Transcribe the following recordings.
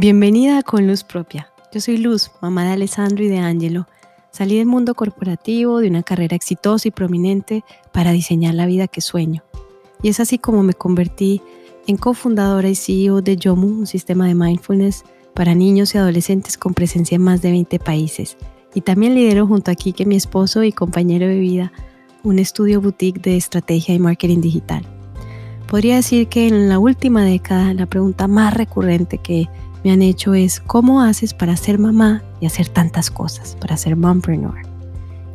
Bienvenida Con Luz Propia. Yo soy Luz, mamá de Alessandro y de Angelo. Salí del mundo corporativo, de una carrera exitosa y prominente para diseñar la vida que sueño. Y es así como me convertí en cofundadora y CEO de Yomu, un sistema de mindfulness para niños y adolescentes con presencia en más de 20 países. Y también lidero junto a Kike, mi esposo y compañero de vida, un estudio boutique de estrategia y marketing digital. Podría decir que en la última década la pregunta más recurrente que me han hecho es cómo haces para ser mamá y hacer tantas cosas, para ser mompreneur.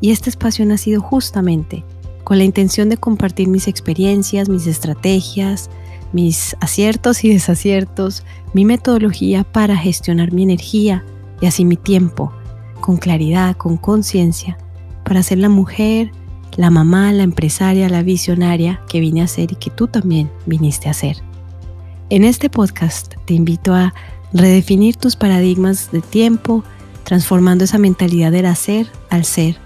Y este espacio ha nacido justamente con la intención de compartir mis experiencias, mis estrategias, mis aciertos y desaciertos, mi metodología para gestionar mi energía y así mi tiempo, con claridad, con conciencia, para ser la mujer, la mamá, la empresaria, la visionaria que vine a ser y que tú también viniste a ser. En este podcast te invito a redefinir tus paradigmas de tiempo, transformando esa mentalidad del hacer al ser,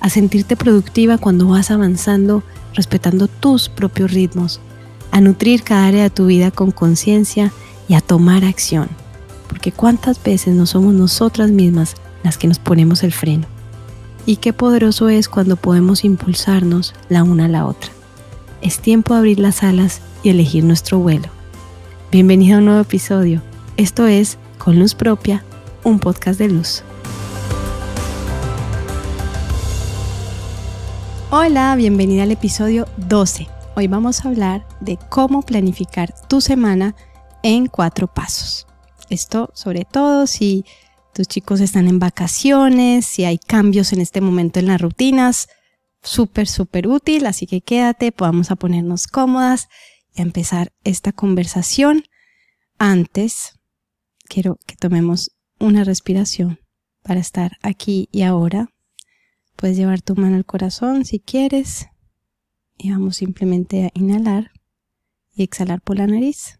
a sentirte productiva cuando vas avanzando, respetando tus propios ritmos, a nutrir cada área de tu vida con conciencia y a tomar acción, porque cuántas veces no somos nosotras mismas las que nos ponemos el freno. Y qué poderoso es cuando podemos impulsarnos la una a la otra. Es tiempo de abrir las alas y elegir nuestro vuelo. Bienvenido a un nuevo episodio esto es Con Luz Propia, un podcast de luz. Hola, bienvenida al episodio 12. Hoy vamos a hablar de cómo planificar tu semana en cuatro pasos. Esto sobre todo si tus chicos están en vacaciones, si hay cambios en este momento en las rutinas, súper, súper útil, así que quédate, podamos a ponernos cómodas y a empezar esta conversación. Antes, quiero que tomemos una respiración para estar aquí y ahora. Puedes llevar tu mano al corazón si quieres y vamos simplemente a inhalar y exhalar por la nariz.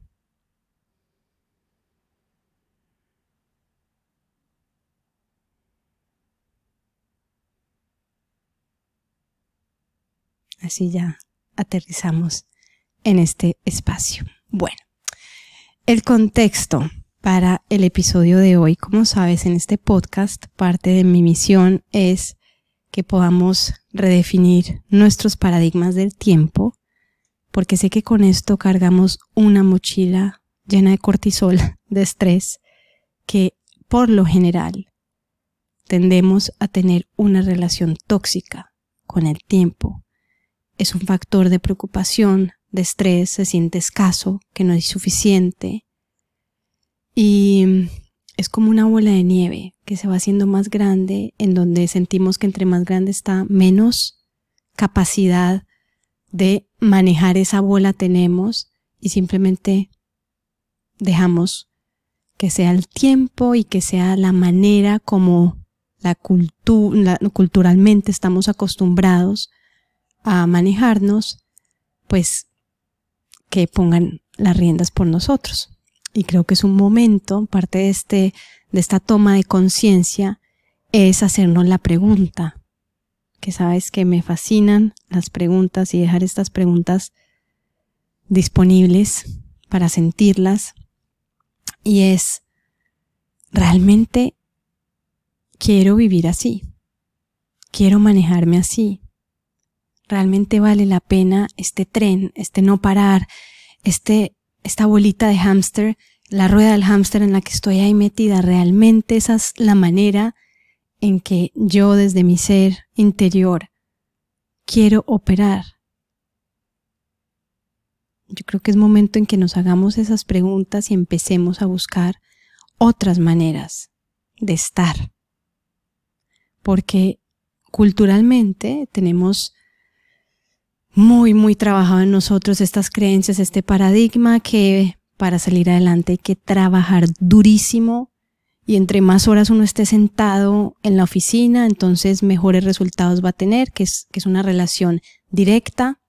Así ya aterrizamos en este espacio. Bueno, el contexto para el episodio de hoy. Como sabes, en este podcast parte de mi misión es que podamos redefinir nuestros paradigmas del tiempo, porque sé que con esto cargamos una mochila llena de cortisol, de estrés, que por lo general tendemos a tener una relación tóxica con el tiempo. Es un factor de preocupación, de estrés, se siente escaso, que no es suficiente, y es como una bola de nieve que se va haciendo más grande, en donde sentimos que entre más grande está, menos capacidad de manejar esa bola tenemos y simplemente dejamos que sea el tiempo y que sea la manera como la, cultura culturalmente estamos acostumbrados a manejarnos, pues que pongan las riendas por nosotros y creo que es un momento, parte de, este, de esta toma de conciencia, es hacernos la pregunta, que sabes que me fascinan las preguntas y dejar estas preguntas disponibles para sentirlas, y es, ¿realmente quiero vivir así? ¿Quiero manejarme así? ¿Realmente vale la pena este tren, este no parar, este esta bolita de hámster, la rueda del hámster en la que estoy ahí metida, realmente esa es la manera en que yo desde mi ser interior quiero operar. Yo creo que es momento en que nos hagamos esas preguntas y empecemos a buscar otras maneras de estar. Porque culturalmente tenemos muy, muy trabajado en nosotros estas creencias, este paradigma que para salir adelante hay que trabajar durísimo y entre más horas uno esté sentado en la oficina, entonces mejores resultados va a tener, que es, que es una relación directa.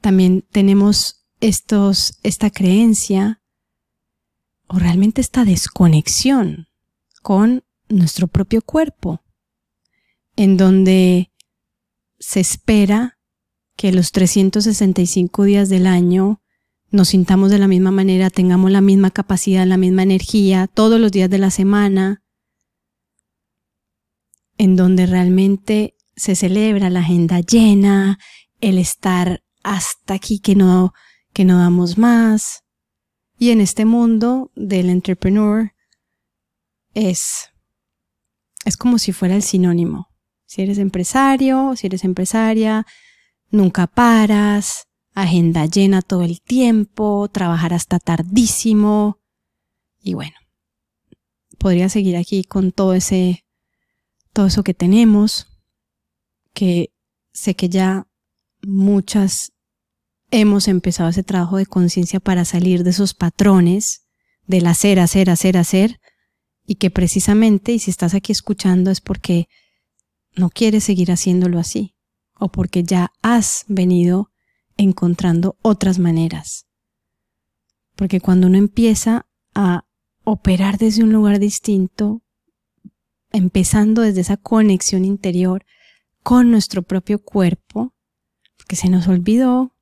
También tenemos estos, esta creencia o realmente esta desconexión con nuestro propio cuerpo, en donde se espera que los 365 días del año nos sintamos de la misma manera, tengamos la misma capacidad, la misma energía todos los días de la semana, en donde realmente se celebra la agenda llena, el estar hasta aquí que no, que no damos más. Y en este mundo del entrepreneur es, es como si fuera el sinónimo. Si eres empresario, si eres empresaria, nunca paras, agenda llena todo el tiempo, trabajar hasta tardísimo. Y bueno, podría seguir aquí con todo ese, todo eso que tenemos, que sé que ya muchas hemos empezado ese trabajo de conciencia para salir de esos patrones del hacer, hacer, hacer, hacer, y que precisamente, y si estás aquí escuchando, es porque no quieres seguir haciéndolo así, o porque ya has venido encontrando otras maneras. Porque cuando uno empieza a operar desde un lugar distinto, empezando desde esa conexión interior con nuestro propio cuerpo, que se nos olvidó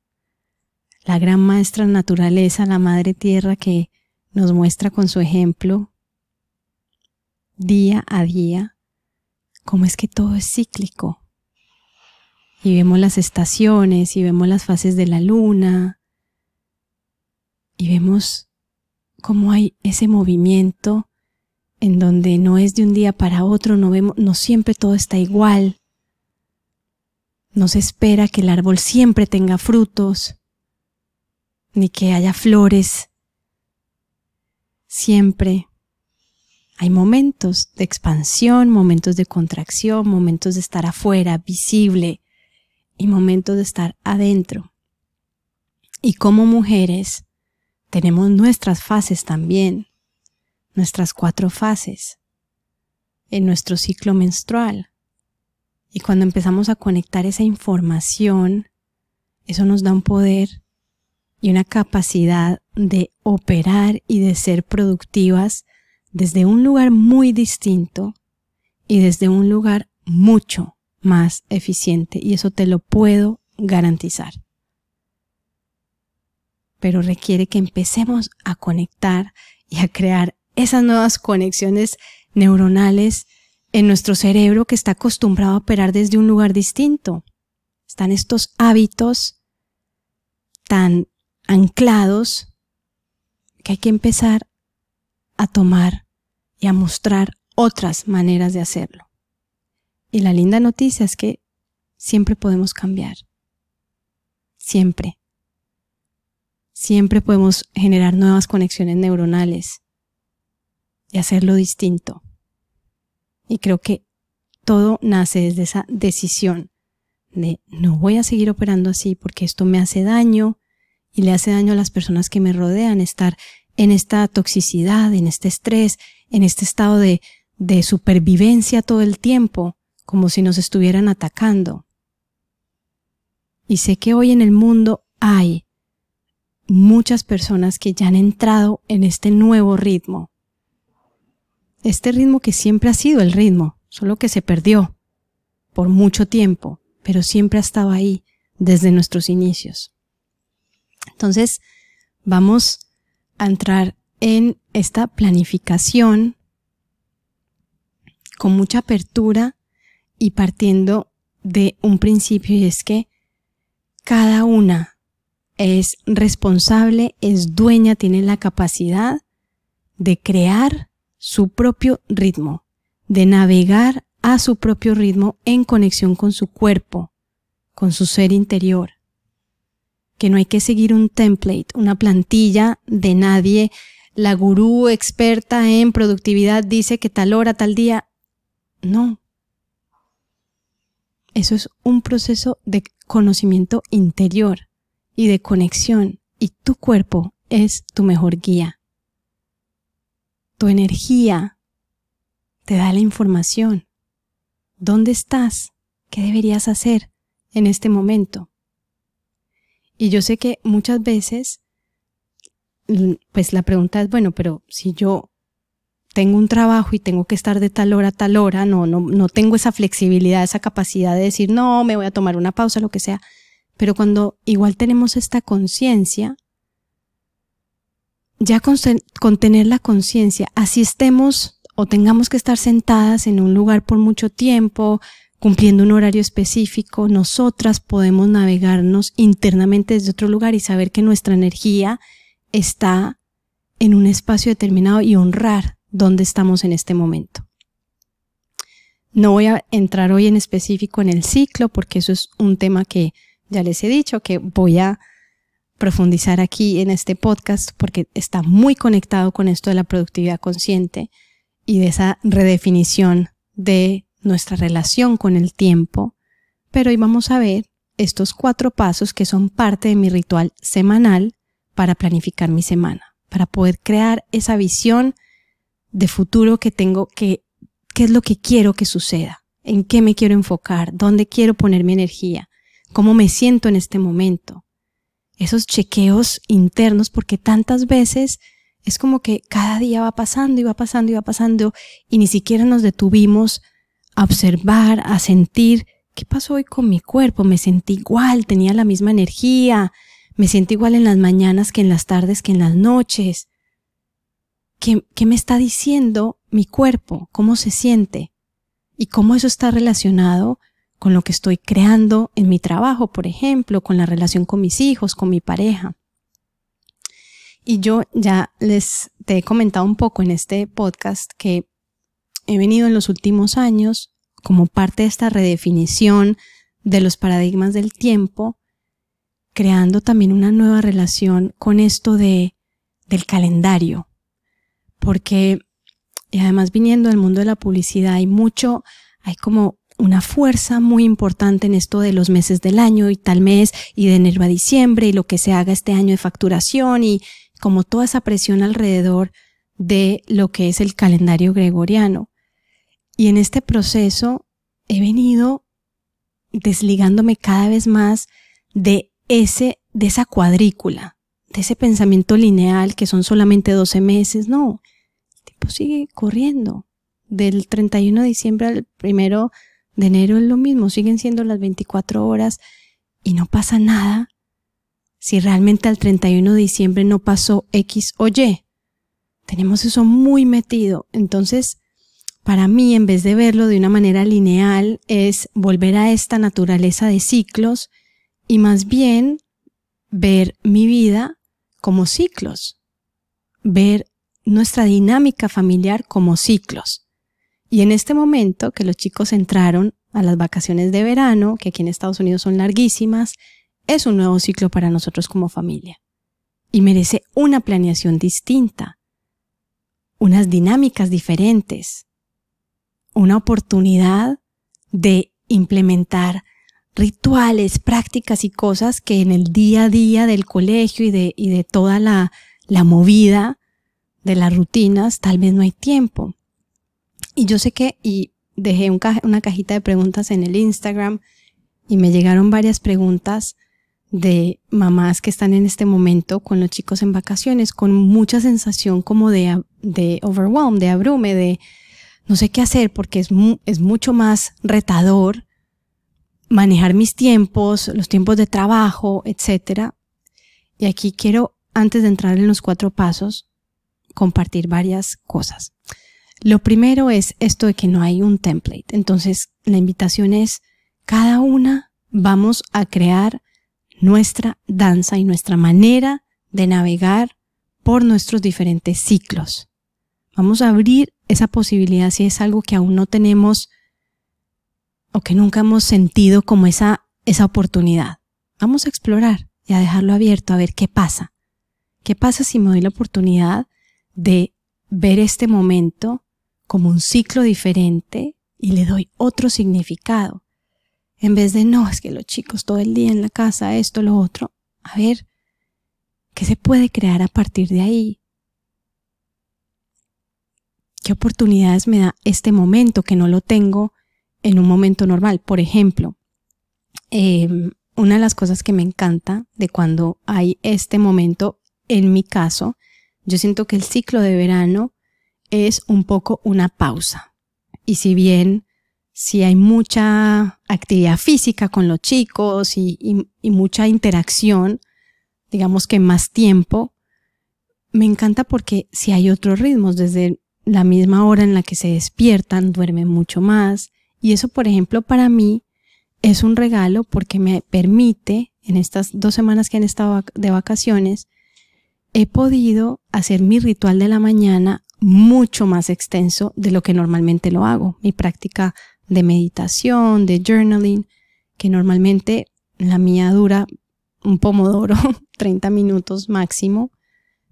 la gran maestra naturaleza, la madre tierra que nos muestra con su ejemplo día a día cómo es que todo es cíclico. Y vemos las estaciones y vemos las fases de la luna y vemos cómo hay ese movimiento en donde no es de un día para otro, no vemos, no siempre todo está igual. No se espera que el árbol siempre tenga frutos ni que haya flores. Siempre hay momentos de expansión, momentos de contracción, momentos de estar afuera, visible, y momentos de estar adentro. Y como mujeres tenemos nuestras fases también, nuestras cuatro fases en nuestro ciclo menstrual. Y cuando empezamos a conectar esa información, eso nos da un poder y una capacidad de operar y de ser productivas desde un lugar muy distinto y desde un lugar mucho más eficiente y eso te lo puedo garantizar. Pero requiere que empecemos a conectar y a crear esas nuevas conexiones neuronales en nuestro cerebro que está acostumbrado a operar desde un lugar distinto. Están estos hábitos tan anclados que hay que empezar a tomar y a mostrar otras maneras de hacerlo. Y la linda noticia es que siempre podemos cambiar. Siempre. Siempre podemos generar nuevas conexiones neuronales y hacerlo distinto. Y creo que todo nace desde esa decisión de no voy a seguir operando así porque esto me hace daño, y le hace daño a las personas que me rodean estar en esta toxicidad, en este estrés, en este estado de, de supervivencia todo el tiempo, como si nos estuvieran atacando. Y sé que hoy en el mundo hay muchas personas que ya han entrado en este nuevo ritmo. Este ritmo que siempre ha sido el ritmo, solo que se perdió por mucho tiempo, pero siempre ha estado ahí desde nuestros inicios. Entonces, vamos a entrar en esta planificación con mucha apertura y partiendo de un principio y es que cada una es responsable, es dueña, tiene la capacidad de crear su propio ritmo, de navegar a su propio ritmo en conexión con su cuerpo, con su ser interior que no hay que seguir un template, una plantilla de nadie. La gurú experta en productividad dice que tal hora, tal día. No. Eso es un proceso de conocimiento interior y de conexión y tu cuerpo es tu mejor guía. Tu energía te da la información. ¿Dónde estás? ¿Qué deberías hacer en este momento? Y yo sé que muchas veces, pues la pregunta es, bueno, pero si yo tengo un trabajo y tengo que estar de tal hora a tal hora, no, no, no tengo esa flexibilidad, esa capacidad de decir, no, me voy a tomar una pausa, lo que sea. Pero cuando igual tenemos esta conciencia, ya con, tener la conciencia, así estemos o tengamos que estar sentadas en un lugar por mucho tiempo, cumpliendo un horario específico, nosotras podemos navegarnos internamente desde otro lugar y saber que nuestra energía está en un espacio determinado y honrar dónde estamos en este momento. No voy a entrar hoy en específico en el ciclo porque eso es un tema que ya les he dicho que voy a profundizar aquí en este podcast porque está muy conectado con esto de la productividad consciente y de esa redefinición de nuestra relación con el tiempo. Pero hoy vamos a ver estos cuatro pasos que son parte de mi ritual semanal para planificar mi semana, para poder crear esa visión de futuro que tengo que qué es lo que quiero que suceda, en qué me quiero enfocar, dónde quiero poner mi energía, cómo me siento en este momento. Esos chequeos internos, porque tantas veces es como que cada día va pasando y va pasando y va pasando y ni siquiera nos detuvimos a observar, a sentir qué pasó hoy con mi cuerpo. Me sentí igual, tenía la misma energía, me siento igual en las mañanas que en las tardes que en las noches. ¿Qué, qué me está diciendo mi cuerpo, cómo se siente y cómo eso está relacionado con lo que estoy creando en mi trabajo, por ejemplo, con la relación con mis hijos, con mi pareja. Y yo ya les te he comentado un poco en este podcast que he venido en los últimos años como parte de esta redefinición de los paradigmas del tiempo, creando también una nueva relación con esto de del calendario. Porque y además viniendo del mundo de la publicidad hay mucho, hay como una fuerza muy importante en esto de los meses del año y tal mes y de enero a diciembre y lo que se haga este año de facturación y como toda esa presión alrededor de lo que es el calendario gregoriano. Y en este proceso he venido desligándome cada vez más de ese, de esa cuadrícula, de ese pensamiento lineal que son solamente 12 meses. No, pues sigue corriendo. Del 31 de diciembre al 1 de enero es lo mismo, siguen siendo las 24 horas y no pasa nada si realmente al 31 de diciembre no pasó X o Y. Tenemos eso muy metido. Entonces, para mí, en vez de verlo de una manera lineal, es volver a esta naturaleza de ciclos y más bien ver mi vida como ciclos. Ver nuestra dinámica familiar como ciclos. Y en este momento que los chicos entraron a las vacaciones de verano, que aquí en Estados Unidos son larguísimas, es un nuevo ciclo para nosotros como familia. Y merece una planeación distinta, unas dinámicas diferentes, una oportunidad de implementar rituales, prácticas y cosas que en el día a día del colegio y de, y de toda la, la movida de las rutinas, tal vez no hay tiempo. Y yo sé que, y dejé una cajita de preguntas en el Instagram y me llegaron varias preguntas de mamás que están en este momento con los chicos en vacaciones, con mucha sensación como de, de overwhelm, de abrume, de no sé qué hacer porque es, es mucho más retador manejar mis tiempos, los tiempos de trabajo, etcétera. Y aquí quiero, antes de entrar en los cuatro pasos, compartir varias cosas. Lo primero es esto de que no hay un template. Entonces, la invitación es, cada una vamos a crear nuestra danza y nuestra manera de navegar por nuestros diferentes ciclos. Vamos a abrir esa posibilidad si es algo que aún no tenemos o que nunca hemos sentido como esa, esa oportunidad. Vamos a explorar y a dejarlo abierto a ver qué pasa. ¿Qué pasa si me doy la oportunidad de ver este momento como un ciclo diferente y le doy otro significado. En vez de, no, es que los chicos todo el día en la casa, esto, lo otro. A ver, ¿qué se puede crear a partir de ahí? ¿Qué oportunidades me da este momento que no lo tengo en un momento normal? Por ejemplo, em, una de las cosas que me encanta de cuando hay este momento, en mi caso, yo siento que el ciclo de verano es un poco una pausa. Y si bien si hay mucha actividad física con los chicos y, mucha interacción, digamos que más tiempo, me encanta porque si hay otros ritmos, desde la misma hora en la que se despiertan, duermen mucho más. Y eso, por ejemplo, para mí es un regalo porque me permite, en estas dos semanas que han estado de vacaciones, he podido hacer mi ritual de la mañana mucho más extenso de lo que normalmente lo hago. Mi práctica de meditación, de journaling, que normalmente la mía dura un pomodoro, 30 minutos máximo,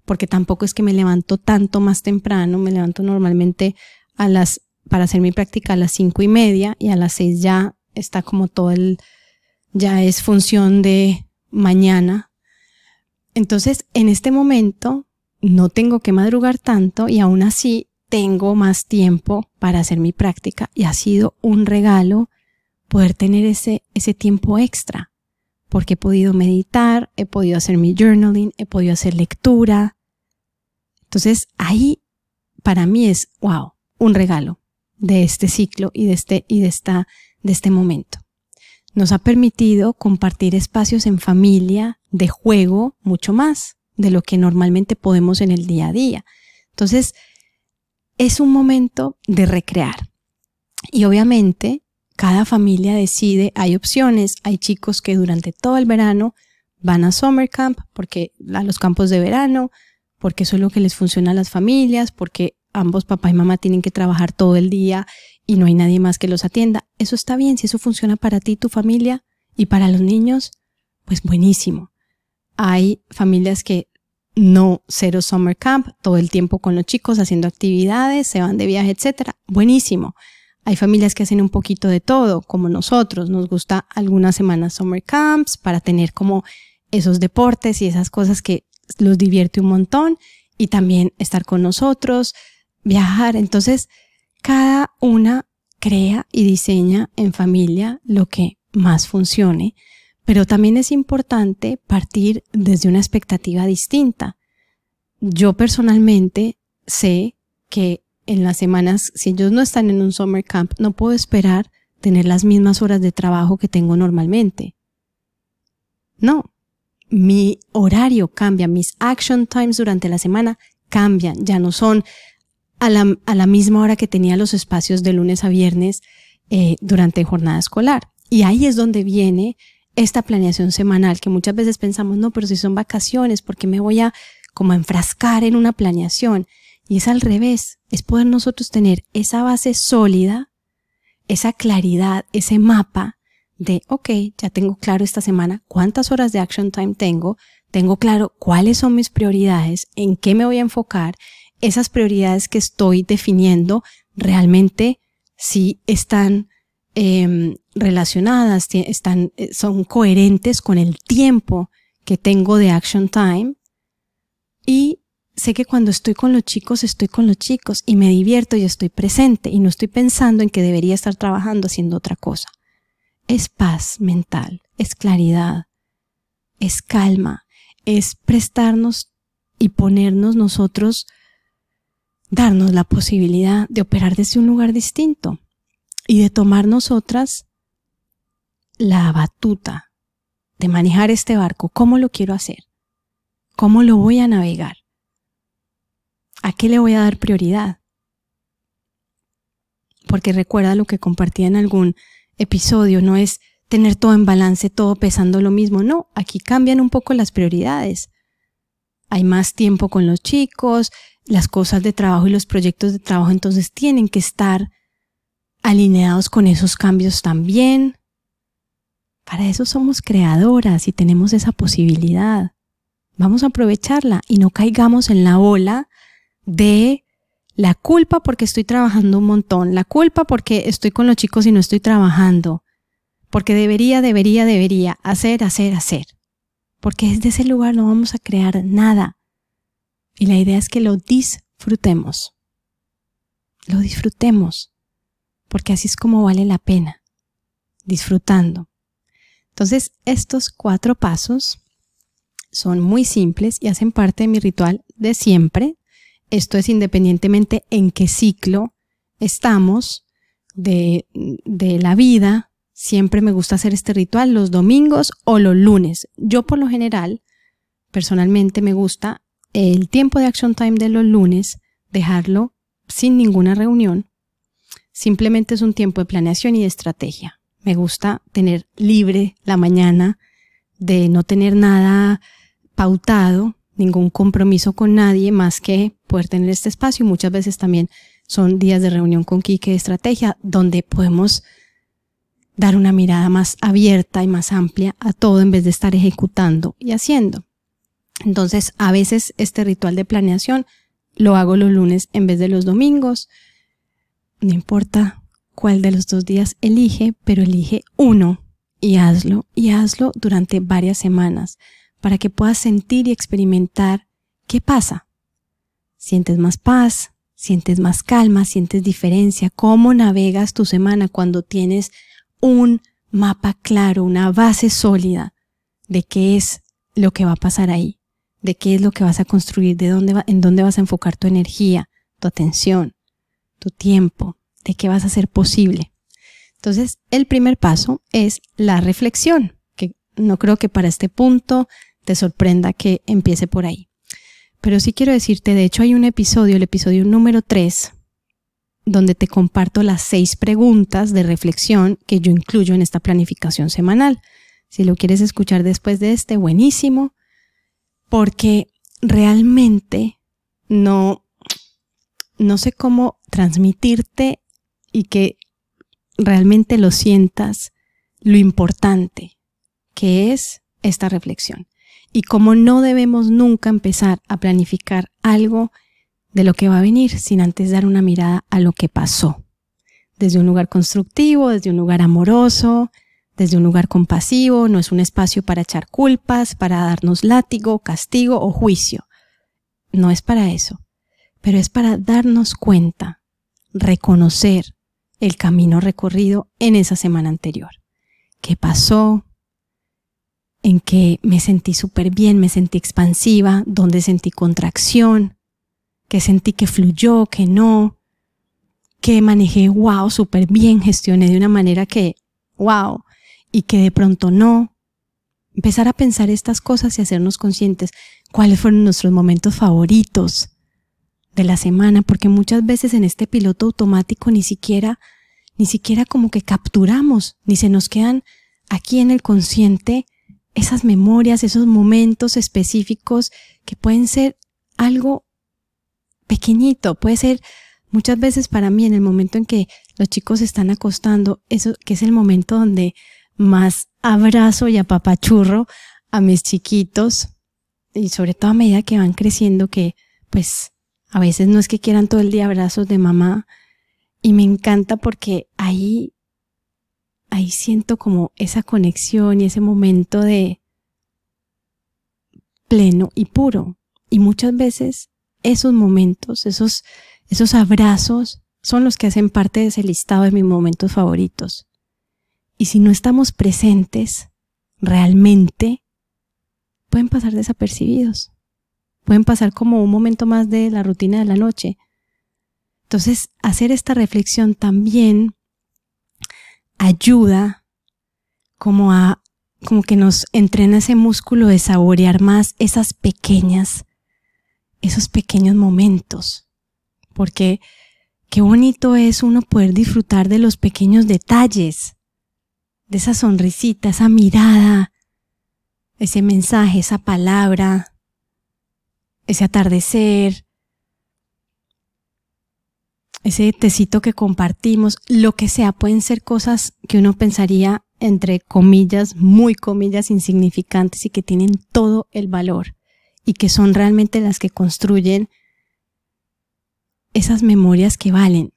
porque tampoco es que me levanto tanto más temprano, me levanto normalmente a las, para hacer mi práctica a las cinco y media y a las seis ya está como todo el, ya es función de mañana. Entonces, en este momento no tengo que madrugar tanto y aún así tengo más tiempo para hacer mi práctica y ha sido un regalo poder tener ese, ese tiempo extra porque he podido meditar, he podido hacer mi journaling, he podido hacer lectura. Entonces ahí para mí es, wow, un regalo de este ciclo y de este, y de esta, de este momento. Nos ha permitido compartir espacios en familia, de juego, mucho más de lo que normalmente podemos en el día a día. Entonces, es un momento de recrear. Y obviamente cada familia decide, hay opciones, hay chicos que durante todo el verano van a summer camp, porque a los campos de verano, porque eso es lo que les funciona a las familias, porque ambos papá y mamá tienen que trabajar todo el día y no hay nadie más que los atienda. Eso está bien, si eso funciona para ti, tu familia y para los niños, pues buenísimo. Hay familias que no cero summer camp, todo el tiempo con los chicos haciendo actividades, se van de viaje, etcétera. Buenísimo. Hay familias que hacen un poquito de todo, como nosotros. Nos gusta algunas semanas summer camps para tener como esos deportes y esas cosas que los divierte un montón y también estar con nosotros, viajar. Entonces, cada una crea y diseña en familia lo que más funcione, pero también es importante partir desde una expectativa distinta. Yo personalmente sé que en las semanas, si ellos no están en un summer camp, no puedo esperar tener las mismas horas de trabajo que tengo normalmente. No, mi horario cambia, mis action times durante la semana cambian, ya no son a la, misma hora que tenía los espacios de lunes a viernes eh, durante jornada escolar. Y ahí es donde viene esta planeación semanal, que muchas veces pensamos, no, pero si son vacaciones, ¿por qué me voy a como a enfrascar en una planeación? Y es al revés, es poder nosotros tener esa base sólida, esa claridad, ese mapa de, ok, ya tengo claro esta semana cuántas horas de action time tengo, tengo claro cuáles son mis prioridades, en qué me voy a enfocar, esas prioridades que estoy definiendo realmente si están em, relacionadas, están, eh, son coherentes con el tiempo que tengo de action time y sé que cuando estoy con los chicos, estoy con los chicos y me divierto y estoy presente y no estoy pensando en que debería estar trabajando haciendo otra cosa. Es paz mental, es claridad, es calma, es prestarnos y ponernos nosotros, darnos la posibilidad de operar desde un lugar distinto y de tomar nosotras la batuta de manejar este barco, cómo lo quiero hacer, cómo lo voy a navegar ¿A qué le voy a dar prioridad? Porque recuerda lo que compartí en algún episodio, no es tener todo en balance, todo pesando lo mismo, no, aquí cambian un poco las prioridades. Hay más tiempo con los chicos, las cosas de trabajo y los proyectos de trabajo entonces tienen que estar alineados con esos cambios también. Para eso somos creadoras y tenemos esa posibilidad. Vamos a aprovecharla y no caigamos en la ola de la culpa porque estoy trabajando un montón, la culpa porque estoy con los chicos y no estoy trabajando, porque debería, debería, debería hacer, hacer, hacer. Porque desde ese lugar no vamos a crear nada. Y la idea es que lo disfrutemos. Lo disfrutemos. Porque así es como vale la pena. Disfrutando. Entonces, estos cuatro pasos son muy simples y hacen parte de mi ritual de siempre, esto es independientemente en qué ciclo estamos de, de la vida. Siempre me gusta hacer este ritual los domingos o los lunes. Yo por lo general, personalmente me gusta el tiempo de action time de los lunes, dejarlo sin ninguna reunión. Simplemente es un tiempo de planeación y de estrategia. Me gusta tener libre la mañana, de no tener nada pautado, ningún compromiso con nadie más que poder tener este espacio. Muchas veces también son días de reunión con Kike de estrategia donde podemos dar una mirada más abierta y más amplia a todo en vez de estar ejecutando y haciendo. Entonces, a veces este ritual de planeación lo hago los lunes en vez de los domingos. No importa cuál de los dos días elige, pero elige uno y hazlo y hazlo durante varias semanas para que puedas sentir y experimentar qué pasa. Sientes más paz, sientes más calma, sientes diferencia, cómo navegas tu semana cuando tienes un mapa claro, una base sólida de qué es lo que va a pasar ahí, de qué es lo que vas a construir, de dónde va, en dónde vas a enfocar tu energía, tu atención, tu tiempo, de qué vas a hacer posible. Entonces, el primer paso es la reflexión, que no creo que para este punto te sorprenda que empiece por ahí. Pero sí quiero decirte, de hecho hay un episodio, el episodio número 3, donde te comparto las seis preguntas de reflexión que yo incluyo en esta planificación semanal. Si lo quieres escuchar después de este, buenísimo, porque realmente no, no sé cómo transmitirte y que realmente lo sientas lo importante que es esta reflexión y cómo no debemos nunca empezar a planificar algo de lo que va a venir sin antes dar una mirada a lo que pasó. Desde un lugar constructivo, desde un lugar amoroso, desde un lugar compasivo, no es un espacio para echar culpas, para darnos látigo, castigo o juicio. No es para eso, pero es para darnos cuenta, reconocer el camino recorrido en esa semana anterior. ¿Qué pasó? ¿En qué me sentí súper bien? ¿Me sentí expansiva? ¿Dónde sentí contracción? que sentí que fluyó, que no, que manejé, wow, súper bien, gestioné de una manera que, wow, y que de pronto no. Empezar a pensar estas cosas y hacernos conscientes cuáles fueron nuestros momentos favoritos de la semana, porque muchas veces en este piloto automático ni siquiera, ni siquiera como que capturamos, ni se nos quedan aquí en el consciente esas memorias, esos momentos específicos que pueden ser algo pequeñito, puede ser muchas veces para mí en el momento en que los chicos se están acostando, eso que es el momento donde más abrazo y apapachurro a mis chiquitos. Y sobre todo a medida que van creciendo que pues a veces no es que quieran todo el día abrazos de mamá. Y me encanta porque ahí ahí siento como esa conexión y ese momento de pleno y puro. Y muchas veces esos momentos, esos, esos abrazos, son los que hacen parte de ese listado de mis momentos favoritos. Y si no estamos presentes realmente, pueden pasar desapercibidos. Pueden pasar como un momento más de la rutina de la noche. Entonces, hacer esta reflexión también ayuda como a como que nos entrena ese músculo de saborear más esas pequeñas esos pequeños momentos, porque qué bonito es uno poder disfrutar de los pequeños detalles, esa sonrisita, esa mirada, ese mensaje, esa palabra, ese atardecer, ese tecito que compartimos, lo que sea, pueden ser cosas que uno pensaría entre comillas, muy comillas insignificantes y que tienen todo el valor y que son realmente las que construyen esas memorias que valen.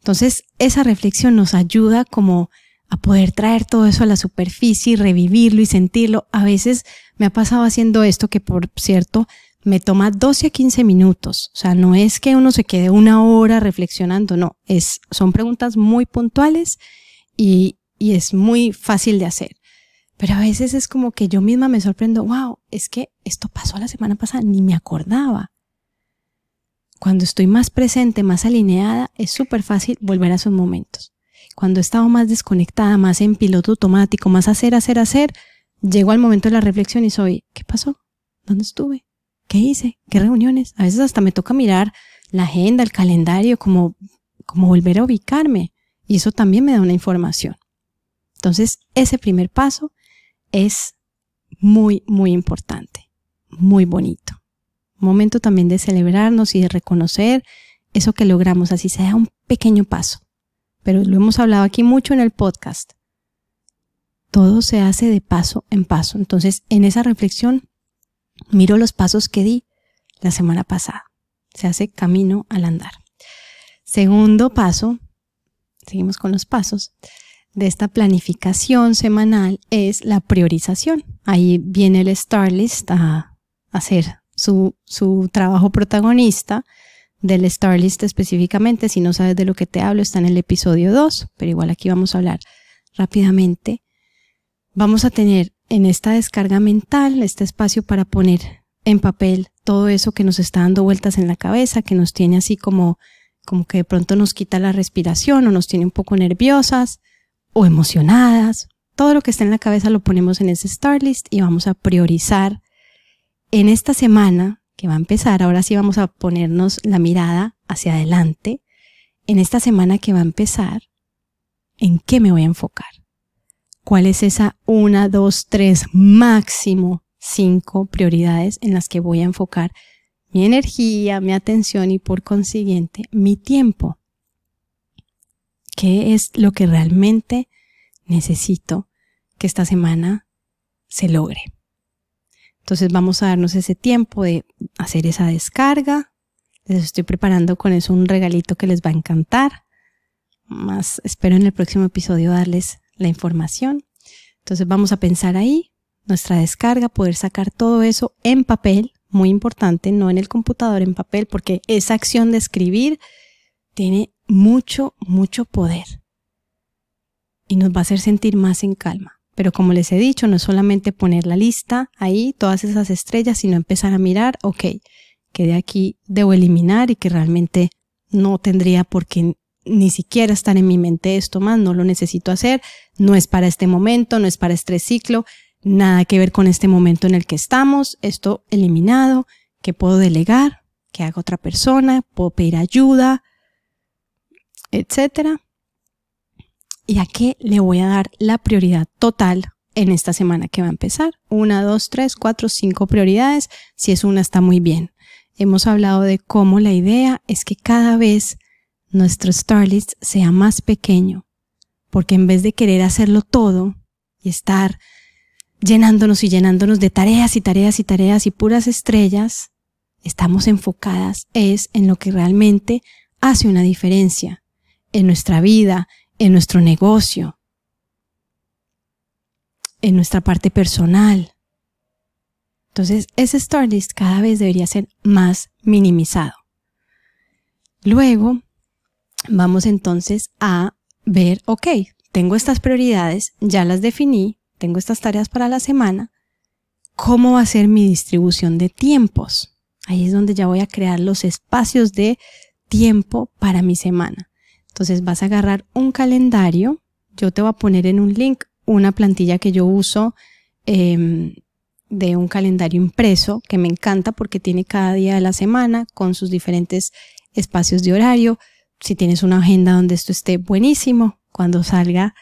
Entonces, esa reflexión nos ayuda como a poder traer todo eso a la superficie y revivirlo y sentirlo. A veces me ha pasado haciendo esto que, por cierto, me toma 12 a 15 minutos. O sea, no es que uno se quede una hora reflexionando, no. Es, son preguntas muy puntuales y, y es muy fácil de hacer. Pero a veces es como que yo misma me sorprendo, wow, es que esto pasó la semana pasada, ni me acordaba. Cuando estoy más presente, más alineada, es súper fácil volver a esos momentos. Cuando he estado más desconectada, más en piloto automático, más hacer, hacer, hacer, llego al momento de la reflexión y soy, ¿qué pasó? ¿Dónde estuve? ¿Qué hice? ¿Qué reuniones? A veces hasta me toca mirar la agenda, el calendario, como, como volver a ubicarme. Y eso también me da una información. Entonces, ese primer paso es muy, muy importante, muy bonito. Momento también de celebrarnos y de reconocer eso que logramos, así sea un pequeño paso. Pero lo hemos hablado aquí mucho en el podcast. Todo se hace de paso en paso. Entonces, en esa reflexión, miro los pasos que di la semana pasada. Se hace camino al andar. Segundo paso, seguimos con los pasos de esta planificación semanal es la priorización. Ahí viene el Starlist a hacer su, su trabajo protagonista del Starlist específicamente. Si no sabes de lo que te hablo, está en el episodio 2, pero igual aquí vamos a hablar rápidamente. Vamos a tener en esta descarga mental este espacio para poner en papel todo eso que nos está dando vueltas en la cabeza, que nos tiene así como, como que de pronto nos quita la respiración o nos tiene un poco nerviosas o emocionadas. Todo lo que está en la cabeza lo ponemos en ese Starlist y vamos a priorizar en esta semana que va a empezar. Ahora sí vamos a ponernos la mirada hacia adelante. En esta semana que va a empezar, ¿en qué me voy a enfocar? ¿Cuál es esa una, dos, tres, máximo cinco prioridades en las que voy a enfocar mi energía, mi atención y por consiguiente mi tiempo? ¿Qué es lo que realmente necesito que esta semana se logre? Entonces vamos a darnos ese tiempo de hacer esa descarga. Les estoy preparando con eso un regalito que les va a encantar. Más espero en el próximo episodio darles la información. Entonces vamos a pensar ahí, nuestra descarga, poder sacar todo eso en papel, muy importante, no en el computador, en papel, porque esa acción de escribir tiene mucho, mucho poder y nos va a hacer sentir más en calma. Pero como les he dicho, no es solamente poner la lista ahí, todas esas estrellas, sino empezar a mirar, ok, que de aquí debo eliminar y que realmente no tendría por qué ni siquiera estar en mi mente esto más, no lo necesito hacer, no es para este momento, no es para este ciclo, nada que ver con este momento en el que estamos, esto eliminado, que puedo delegar, que haga otra persona, puedo pedir ayuda, etcétera y a qué le voy a dar la prioridad total en esta semana que va a empezar. Una, dos, tres, cuatro, cinco prioridades. Si es una, está muy bien. Hemos hablado de cómo la idea es que cada vez nuestro Starlist sea más pequeño, porque en vez de querer hacerlo todo y estar llenándonos y llenándonos de tareas y tareas y tareas y puras estrellas, estamos enfocadas es en lo que realmente hace una diferencia en nuestra vida, en nuestro negocio, en nuestra parte personal. Entonces, ese start list cada vez debería ser más minimizado. Luego, vamos entonces a ver, ok, tengo estas prioridades, ya las definí, tengo estas tareas para la semana, ¿cómo va a ser mi distribución de tiempos? Ahí es donde ya voy a crear los espacios de tiempo para mi semana. Entonces vas a agarrar un calendario. Yo te voy a poner en un link una plantilla que yo uso em, de un calendario impreso que me encanta porque tiene cada día de la semana con sus diferentes espacios de horario. Si tienes una agenda donde esto esté buenísimo, cuando salga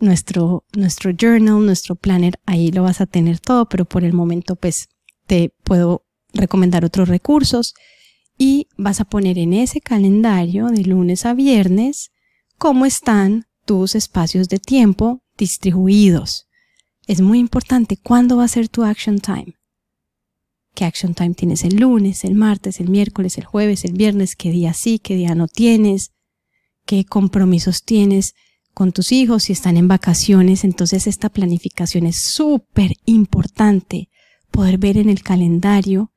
nuestro, nuestro journal, nuestro planner, ahí lo vas a tener todo, pero por el momento pues te puedo recomendar otros recursos y vas a poner en ese calendario de lunes a viernes cómo están tus espacios de tiempo distribuidos. Es muy importante cuándo va a ser tu action time. ¿Qué action time tienes el lunes, el martes, el miércoles, el jueves, el viernes? ¿Qué día sí, qué día no tienes? ¿Qué compromisos tienes con tus hijos si están en vacaciones? Entonces esta planificación es súper importante. Poder ver en el calendario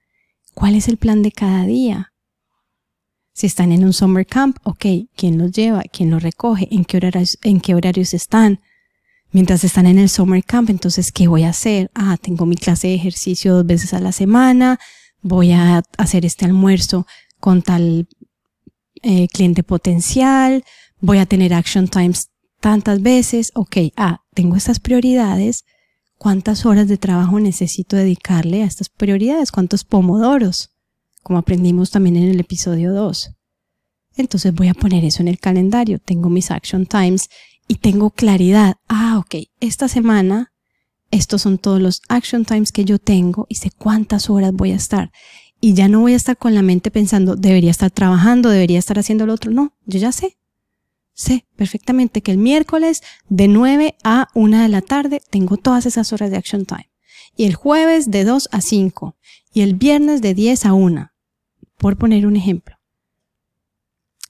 cuál es el plan de cada día si están en un summer camp, ok, ¿quién los lleva? ¿Quién los recoge? ¿En qué horarios, están? Mientras están en el summer camp, entonces, ¿qué voy a hacer? Ah, tengo mi clase de ejercicio dos veces a la semana, voy a hacer este almuerzo con tal eh, cliente potencial, voy a tener action times tantas veces, ok, ah, tengo estas prioridades, cuántas horas de trabajo necesito dedicarle a estas prioridades, cuántos pomodoros, como aprendimos también en el episodio 2. Entonces voy a poner eso en el calendario. Tengo mis action times y tengo claridad. Ah, ok, esta semana estos son todos los action times que yo tengo y sé cuántas horas voy a estar. Y ya no voy a estar con la mente pensando, debería estar trabajando, debería estar haciendo lo otro. No, yo ya sé. Sé perfectamente que el miércoles de 9 a 1 de la tarde tengo todas esas horas de action time. Y el jueves de 2 a 5. Y el viernes de 10 a 1. Por poner un ejemplo.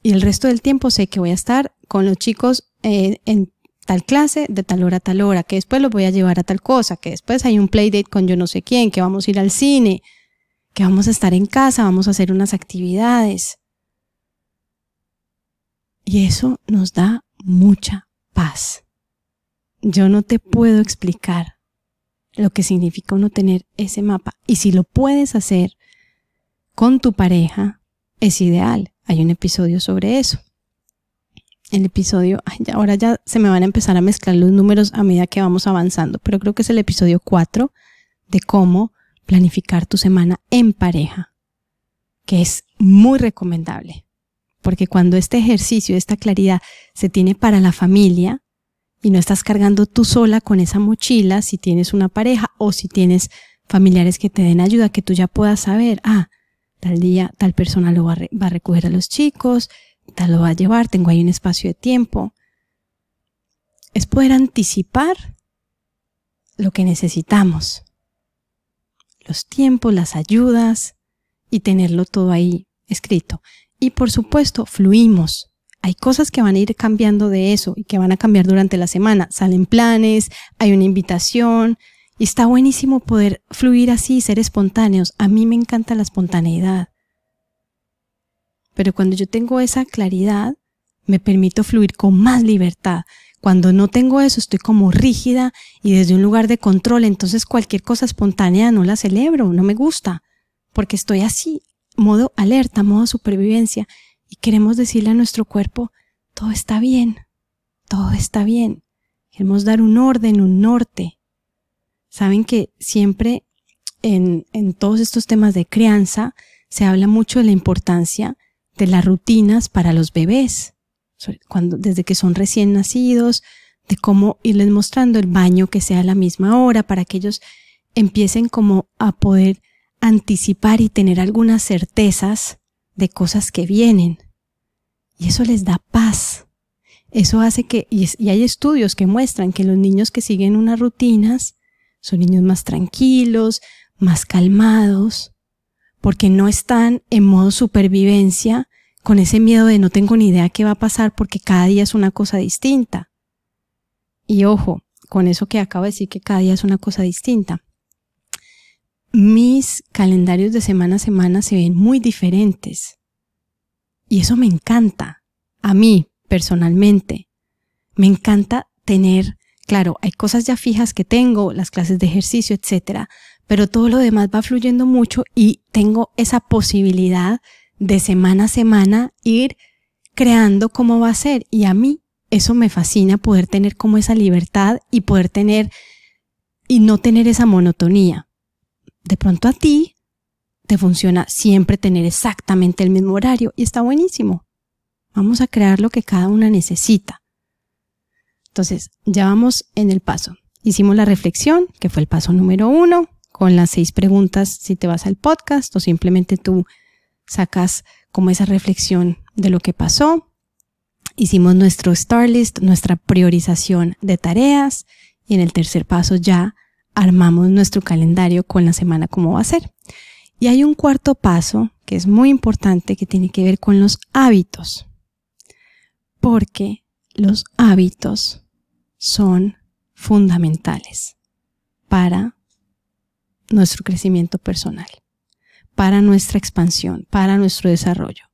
Y el resto del tiempo sé que voy a estar con los chicos eh, en tal clase de tal hora a tal hora, que después los voy a llevar a tal cosa, que después hay un playdate con yo no sé quién, que vamos a ir al cine, que vamos a estar en casa, vamos a hacer unas actividades. Y eso nos da mucha paz. Yo no te puedo explicar lo que significa uno tener ese mapa. Y si lo puedes hacer con tu pareja, es ideal. Hay un episodio sobre eso el episodio, ahora ya se me van a empezar a mezclar los números a medida que vamos avanzando, pero creo que es el episodio 4 de cómo planificar tu semana en pareja, que es muy recomendable, porque cuando este ejercicio, esta claridad se tiene para la familia y no estás cargando tú sola con esa mochila, si tienes una pareja o si tienes familiares que te den ayuda, que tú ya puedas saber, ah, tal día tal persona lo va a, recoger a los chicos, tal lo va a llevar, tengo ahí un espacio de tiempo. Es poder anticipar lo que necesitamos, los tiempos, las ayudas y tenerlo todo ahí escrito. Y por supuesto, fluimos. Hay cosas que van a ir cambiando de eso y que van a cambiar durante la semana. Salen planes, hay una invitación y está buenísimo poder fluir así, ser espontáneos. A mí me encanta la espontaneidad. Pero cuando yo tengo esa claridad, me permito fluir con más libertad. Cuando no tengo eso, estoy como rígida y desde un lugar de control, entonces cualquier cosa espontánea no la celebro, no me gusta, porque estoy así, modo alerta, modo supervivencia, y queremos decirle a nuestro cuerpo, todo está bien, todo está bien. Queremos dar un orden, un norte. Saben que siempre en, en todos estos temas de crianza se habla mucho de la importancia de las rutinas para los bebés, cuando, desde que son recién nacidos, de cómo irles mostrando el baño que sea a la misma hora para que ellos empiecen como a poder anticipar y tener algunas certezas de cosas que vienen. Y eso les da paz. Eso hace que, y, y hay estudios que muestran que los niños que siguen unas rutinas son niños más tranquilos, más calmados, porque no están en modo supervivencia con ese miedo de no tengo ni idea qué va a pasar porque cada día es una cosa distinta. Y ojo, con eso que acabo de decir que cada día es una cosa distinta. Mis calendarios de semana a semana se ven muy diferentes. Y eso me encanta. A mí, personalmente. Me encanta tener, claro, hay cosas ya fijas que tengo, las clases de ejercicio, etcétera, pero todo lo demás va fluyendo mucho y tengo esa posibilidad de semana a semana ir creando cómo va a ser. Y a mí eso me fascina poder tener como esa libertad y poder tener y no tener esa monotonía. De pronto a ti te funciona siempre tener exactamente el mismo horario y está buenísimo. Vamos a crear lo que cada una necesita. Entonces, ya vamos en el paso. Hicimos la reflexión, que fue el paso número uno, con las seis preguntas si te vas al podcast o simplemente tú sacas como esa reflexión de lo que pasó. Hicimos nuestro star list, nuestra priorización de tareas y en el tercer paso ya armamos nuestro calendario con la semana como va a ser. Y hay un cuarto paso que es muy importante que tiene que ver con los hábitos. Porque los hábitos son fundamentales para nuestro crecimiento personal para nuestra expansión, para nuestro desarrollo.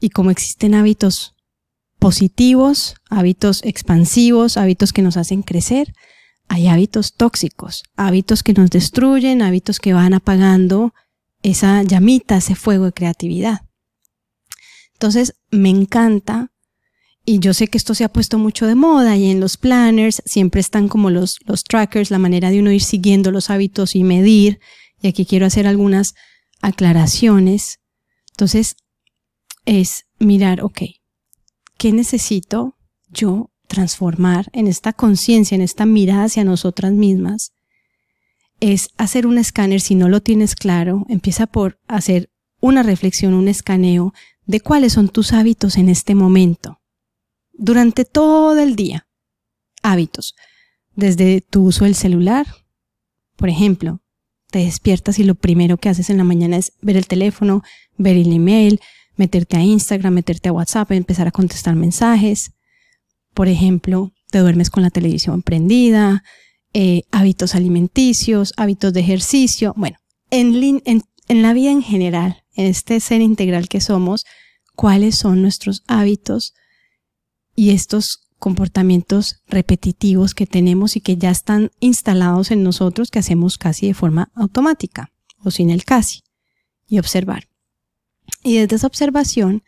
Y como existen hábitos positivos, hábitos expansivos, hábitos que nos hacen crecer, hay hábitos tóxicos, hábitos que nos destruyen, hábitos que van apagando esa llamita, ese fuego de creatividad. Entonces, me encanta y yo sé que esto se ha puesto mucho de moda y en los planners siempre están como los, los trackers, la manera de uno ir siguiendo los hábitos y medir. Y aquí quiero hacer algunas aclaraciones. Entonces, es mirar, ok, ¿qué necesito yo transformar en esta conciencia, en esta mirada hacia nosotras mismas? Es hacer un escáner, si no lo tienes claro, empieza por hacer una reflexión, un escaneo de cuáles son tus hábitos en este momento durante todo el día. Hábitos. Desde tu uso del celular. Por ejemplo, te despiertas y lo primero que haces en la mañana es ver el teléfono, ver el email, meterte a Instagram, meterte a WhatsApp, empezar a contestar mensajes. Por ejemplo, te duermes con la televisión prendida, eh, hábitos alimenticios, hábitos de ejercicio. Bueno, en, en la vida en general, en este ser integral que somos, cuáles son nuestros hábitos y estos comportamientos repetitivos que tenemos y que ya están instalados en nosotros que hacemos casi de forma automática o sin el casi y observar. Y desde esa observación,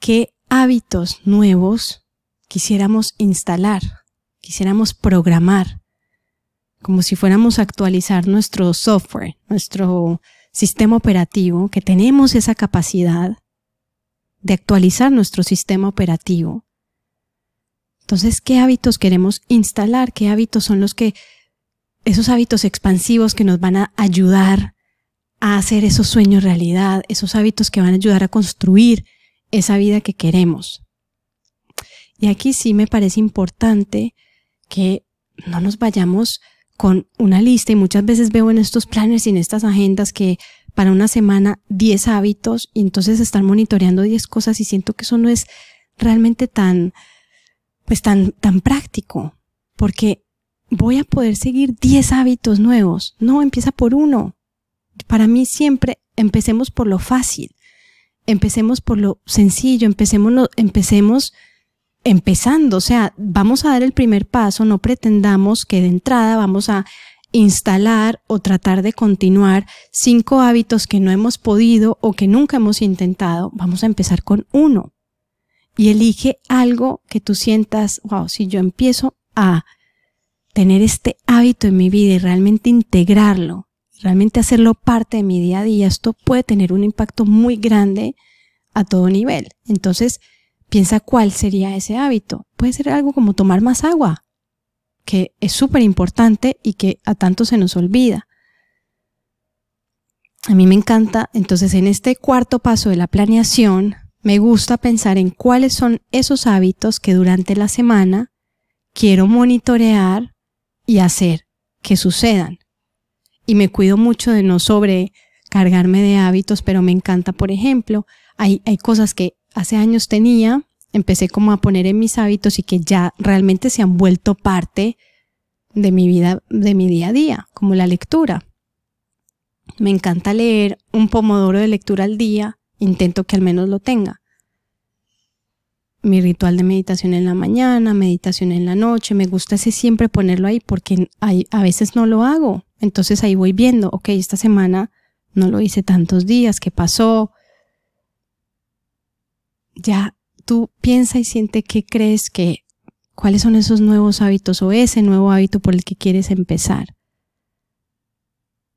¿qué hábitos nuevos quisiéramos instalar, quisiéramos programar, como si fuéramos a actualizar nuestro software, nuestro sistema operativo, que tenemos esa capacidad de actualizar nuestro sistema operativo entonces, ¿qué hábitos queremos instalar? ¿Qué hábitos son los que, esos hábitos expansivos que nos van a ayudar a hacer esos sueños realidad, esos hábitos que van a ayudar a construir esa vida que queremos? Y aquí sí me parece importante que no nos vayamos con una lista y muchas veces veo en estos planes y en estas agendas que para una semana 10 hábitos y entonces están monitoreando 10 cosas y siento que eso no es realmente tan, pues tan, tan práctico, porque voy a poder seguir 10 hábitos nuevos. No, empieza por uno. Para mí siempre empecemos por lo fácil, empecemos por lo sencillo, empecemos, empecemos empezando, o sea, vamos a dar el primer paso, no pretendamos que de entrada vamos a instalar o tratar de continuar cinco hábitos que no hemos podido o que nunca hemos intentado, vamos a empezar con uno y elige algo que tú sientas, wow, si yo empiezo a tener este hábito en mi vida y realmente integrarlo, realmente hacerlo parte de mi día a día, esto puede tener un impacto muy grande a todo nivel. Entonces, piensa cuál sería ese hábito. Puede ser algo como tomar más agua, que es súper importante y que a tanto se nos olvida. A mí me encanta, entonces en este cuarto paso de la planeación, me gusta pensar en cuáles son esos hábitos que durante la semana quiero monitorear y hacer que sucedan. Y me cuido mucho de no sobrecargarme de hábitos, pero me encanta, por ejemplo, hay, hay cosas que hace años tenía, empecé como a poner en mis hábitos y que ya realmente se han vuelto parte de mi vida, de mi día a día, como la lectura. Me encanta leer un pomodoro de lectura al día intento que al menos lo tenga. Mi ritual de meditación en la mañana, meditación en la noche, me gusta siempre ponerlo ahí porque a veces no lo hago. Entonces ahí voy viendo, ok, esta semana no lo hice tantos días, ¿qué pasó? Ya tú piensa y siente qué crees que, cuáles son esos nuevos hábitos o ese nuevo hábito por el que quieres empezar.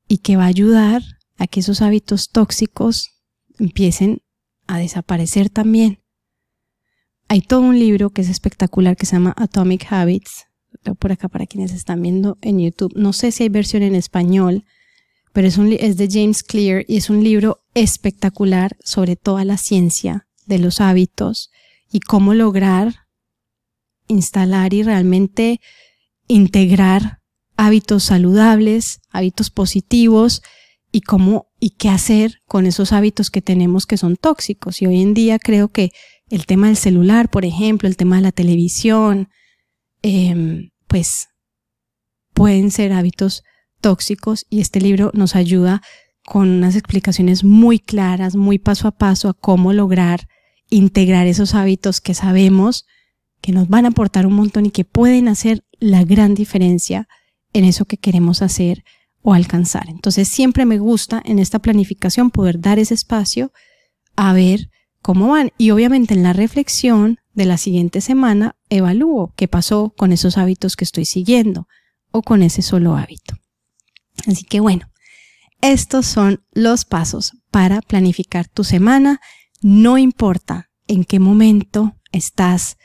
Y que va a ayudar a que esos hábitos tóxicos empiecen a desaparecer también. Hay todo un libro que es espectacular que se llama Atomic Habits. por acá para quienes están viendo en YouTube. No sé si hay versión en español, pero es, un, es de James Clear y es un libro espectacular sobre toda la ciencia de los hábitos y cómo lograr instalar y realmente integrar hábitos saludables, hábitos positivos y cómo y qué hacer con esos hábitos que tenemos que son tóxicos. Y hoy en día creo que el tema del celular, por ejemplo, el tema de la televisión, em, pues pueden ser hábitos tóxicos y este libro nos ayuda con unas explicaciones muy claras, muy paso a paso a cómo lograr integrar esos hábitos que sabemos que nos van a aportar un montón y que pueden hacer la gran diferencia en eso que queremos hacer o alcanzar. Entonces siempre me gusta en esta planificación poder dar ese espacio a ver cómo van. Y obviamente en la reflexión de la siguiente semana evalúo qué pasó con esos hábitos que estoy siguiendo o con ese solo hábito. Así que bueno, estos son los pasos para planificar tu semana. No importa en qué momento estás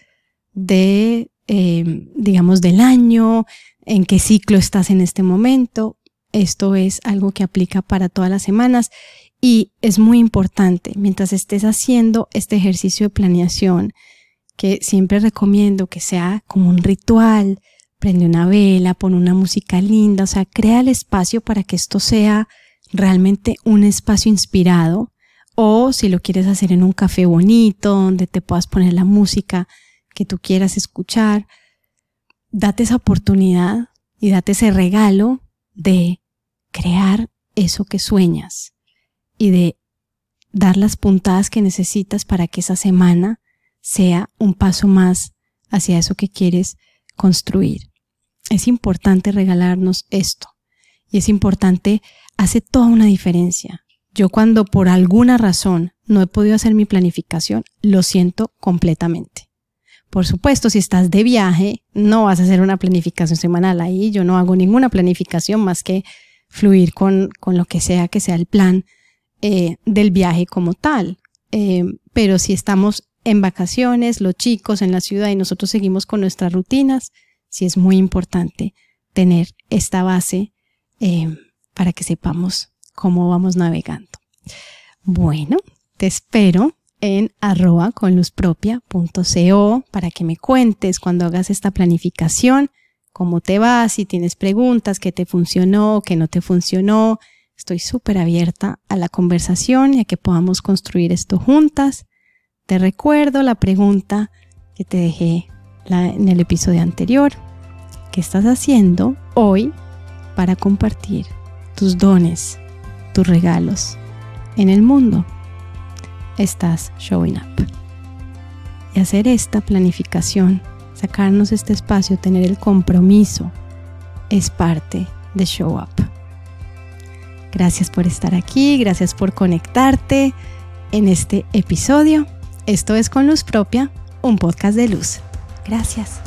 de, eh, digamos, del año, en qué ciclo estás en este momento. Esto es algo que aplica para todas las semanas y es muy importante. Mientras estés haciendo este ejercicio de planeación, que siempre recomiendo que sea como un ritual, prende una vela, pon una música linda, o sea, crea el espacio para que esto sea realmente un espacio inspirado. O si lo quieres hacer en un café bonito donde te puedas poner la música que tú quieras escuchar, date esa oportunidad y date ese regalo de crear eso que sueñas y de dar las puntadas que necesitas para que esa semana sea un paso más hacia eso que quieres construir. Es importante regalarnos esto y es importante, hace toda una diferencia. Yo cuando por alguna razón no he podido hacer mi planificación, lo siento completamente. Por supuesto, si estás de viaje, no vas a hacer una planificación semanal ahí. Yo no hago ninguna planificación más que fluir con, con lo que sea que sea el plan eh, del viaje como tal. Eh, pero si estamos en vacaciones, los chicos en la ciudad y nosotros seguimos con nuestras rutinas, sí es muy importante tener esta base eh, para que sepamos cómo vamos navegando. Bueno, te espero en arroba con luz propia.co para que me cuentes cuando hagas esta planificación, cómo te va, si tienes preguntas, qué te funcionó, qué no te funcionó, Estoy súper abierta a la conversación y a que podamos construir esto juntas. Te recuerdo la pregunta que te dejé en el episodio anterior. ¿Qué estás haciendo hoy para compartir tus dones, tus regalos en el mundo? Estás showing up. Y hacer esta planificación, sacarnos este espacio, tener el compromiso, es parte de show up. Gracias por estar aquí, gracias por conectarte en este episodio. Esto es Con Luz Propia, un podcast de luz. Gracias.